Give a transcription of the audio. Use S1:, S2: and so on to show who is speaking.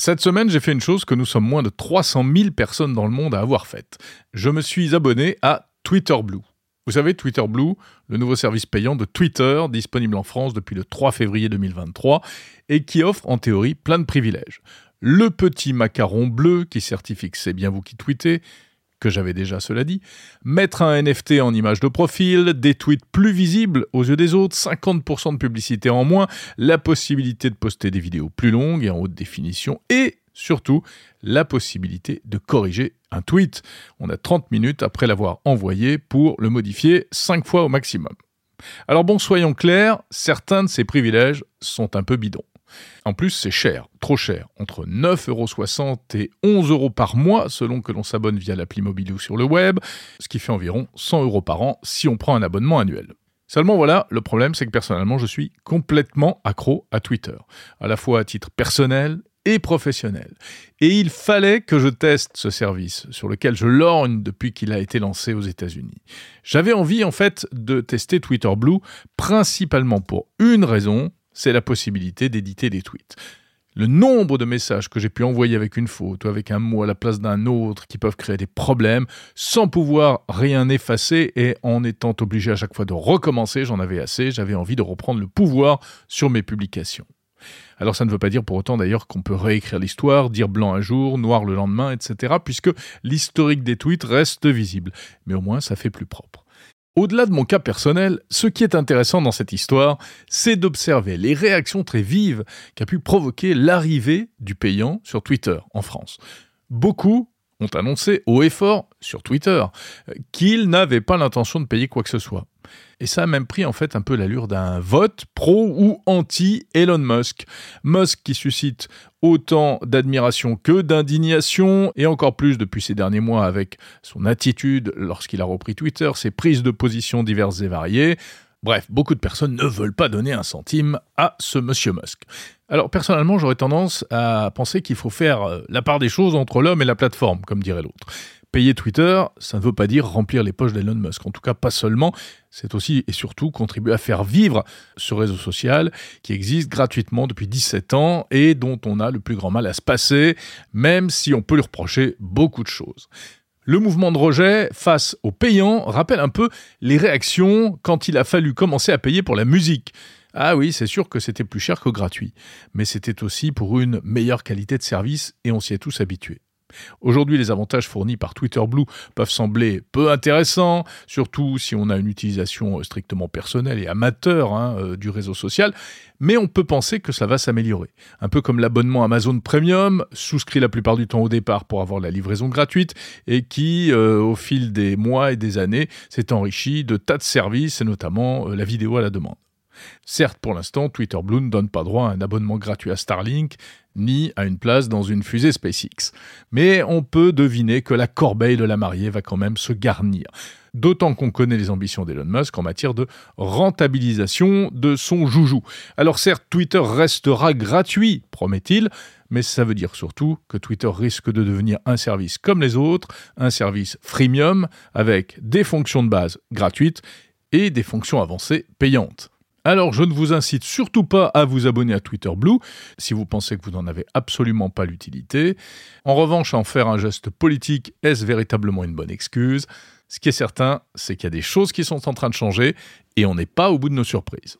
S1: Cette semaine, j'ai fait une chose que nous sommes moins de 300 000 personnes dans le monde à avoir faite. Je me suis abonné à Twitter Blue. Vous savez, Twitter Blue, le nouveau service payant de Twitter, disponible en France depuis le 3 février 2023, et qui offre en théorie plein de privilèges. Le petit macaron bleu qui certifie que c'est bien vous qui tweetez, que j'avais déjà cela dit, mettre un NFT en image de profil, des tweets plus visibles aux yeux des autres, 50% de publicité en moins, la possibilité de poster des vidéos plus longues et en haute définition, et surtout la possibilité de corriger un tweet. On a 30 minutes après l'avoir envoyé pour le modifier 5 fois au maximum. Alors bon, soyons clairs, certains de ces privilèges sont un peu bidons. En plus, c'est cher, trop cher, entre 9,60€ et 11 euros par mois selon que l'on s'abonne via l'appli mobile ou sur le web, ce qui fait environ 100 euros par an si on prend un abonnement annuel. Seulement voilà, le problème c'est que personnellement je suis complètement accro à Twitter, à la fois à titre personnel et professionnel. Et il fallait que je teste ce service sur lequel je lorgne depuis qu'il a été lancé aux États-Unis. J'avais envie en fait de tester Twitter Blue principalement pour une raison, c'est la possibilité d'éditer des tweets. Le nombre de messages que j'ai pu envoyer avec une faute ou avec un mot à la place d'un autre qui peuvent créer des problèmes sans pouvoir rien effacer et en étant obligé à chaque fois de recommencer, j'en avais assez, j'avais envie de reprendre le pouvoir sur mes publications. Alors ça ne veut pas dire pour autant d'ailleurs qu'on peut réécrire l'histoire, dire blanc un jour, noir le lendemain, etc., puisque l'historique des tweets reste visible. Mais au moins ça fait plus propre. Au-delà de mon cas personnel, ce qui est intéressant dans cette histoire, c'est d'observer les réactions très vives qu'a pu provoquer l'arrivée du payant sur Twitter en France. Beaucoup ont annoncé haut et fort sur Twitter qu'ils n'avaient pas l'intention de payer quoi que ce soit. Et ça a même pris en fait un peu l'allure d'un vote pro ou anti Elon Musk. Musk qui suscite autant d'admiration que d'indignation, et encore plus depuis ces derniers mois avec son attitude lorsqu'il a repris Twitter, ses prises de position diverses et variées. Bref, beaucoup de personnes ne veulent pas donner un centime à ce monsieur Musk. Alors personnellement, j'aurais tendance à penser qu'il faut faire euh, la part des choses entre l'homme et la plateforme, comme dirait l'autre. Payer Twitter, ça ne veut pas dire remplir les poches d'Elon Musk. En tout cas, pas seulement. C'est aussi et surtout contribuer à faire vivre ce réseau social qui existe gratuitement depuis 17 ans et dont on a le plus grand mal à se passer, même si on peut lui reprocher beaucoup de choses. Le mouvement de rejet face aux payants rappelle un peu les réactions quand il a fallu commencer à payer pour la musique. Ah oui, c'est sûr que c'était plus cher que gratuit, mais c'était aussi pour une meilleure qualité de service et on s'y est tous habitués. Aujourd'hui, les avantages fournis par Twitter Blue peuvent sembler peu intéressants, surtout si on a une utilisation strictement personnelle et amateur hein, euh, du réseau social, mais on peut penser que ça va s'améliorer. Un peu comme l'abonnement Amazon Premium, souscrit la plupart du temps au départ pour avoir la livraison gratuite, et qui, euh, au fil des mois et des années, s'est enrichi de tas de services, et notamment euh, la vidéo à la demande. Certes, pour l'instant, Twitter Blue ne donne pas droit à un abonnement gratuit à Starlink, ni à une place dans une fusée SpaceX. Mais on peut deviner que la corbeille de la mariée va quand même se garnir. D'autant qu'on connaît les ambitions d'Elon Musk en matière de rentabilisation de son joujou. Alors certes, Twitter restera gratuit, promet-il, mais ça veut dire surtout que Twitter risque de devenir un service comme les autres, un service freemium avec des fonctions de base gratuites et des fonctions avancées payantes. Alors je ne vous incite surtout pas à vous abonner à Twitter Blue si vous pensez que vous n'en avez absolument pas l'utilité. En revanche, en faire un geste politique, est-ce véritablement une bonne excuse? Ce qui est certain, c'est qu'il y a des choses qui sont en train de changer et on n'est pas au bout de nos surprises.